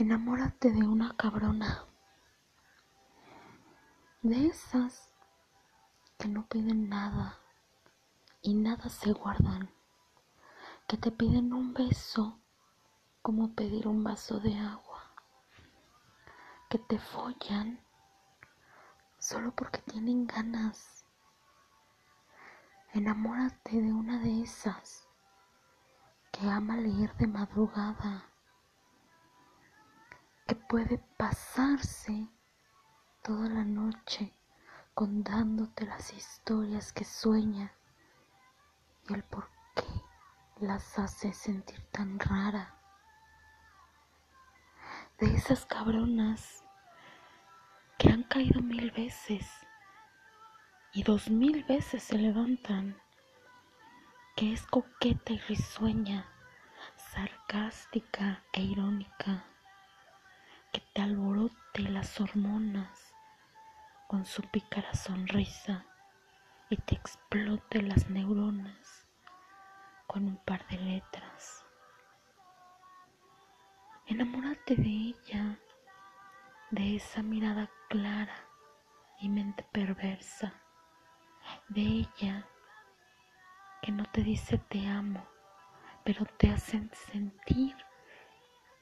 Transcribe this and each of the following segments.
Enamórate de una cabrona. De esas que no piden nada y nada se guardan. Que te piden un beso como pedir un vaso de agua. Que te follan solo porque tienen ganas. Enamórate de una de esas que ama leer de madrugada que puede pasarse toda la noche contándote las historias que sueña y el por qué las hace sentir tan rara. De esas cabronas que han caído mil veces y dos mil veces se levantan, que es coqueta y risueña, sarcástica e irónica que te alborote las hormonas con su pícara sonrisa y te explote las neuronas con un par de letras. Enamórate de ella, de esa mirada clara y mente perversa, de ella que no te dice te amo, pero te hacen sentir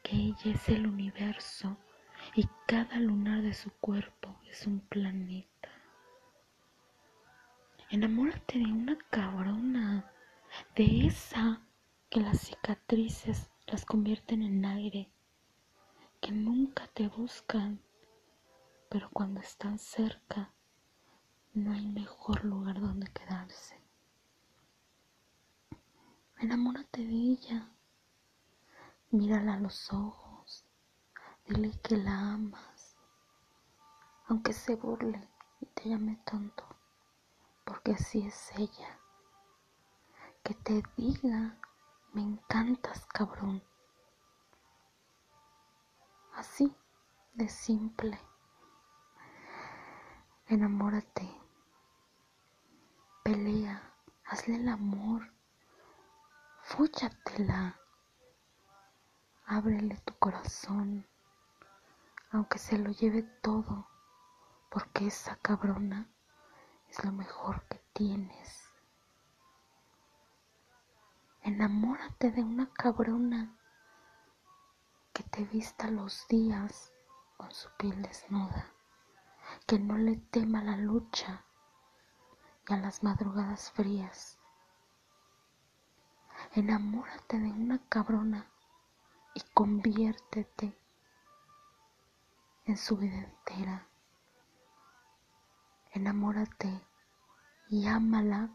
que ella es el universo y cada lunar de su cuerpo es un planeta. Enamórate de una cabrona, de esa que las cicatrices las convierten en aire, que nunca te buscan, pero cuando están cerca no hay mejor lugar donde quedarse. Enamórate de ella Mírala a los ojos, dile que la amas, aunque se burle y te llame tonto, porque así es ella. Que te diga, me encantas, cabrón. Así de simple. Enamórate, pelea, hazle el amor, fúchatela Ábrele tu corazón, aunque se lo lleve todo, porque esa cabrona es lo mejor que tienes. Enamórate de una cabrona que te vista los días con su piel desnuda, que no le tema la lucha y a las madrugadas frías. Enamórate de una cabrona y conviértete en su vida entera. Enamórate y ámala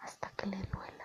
hasta que le duele.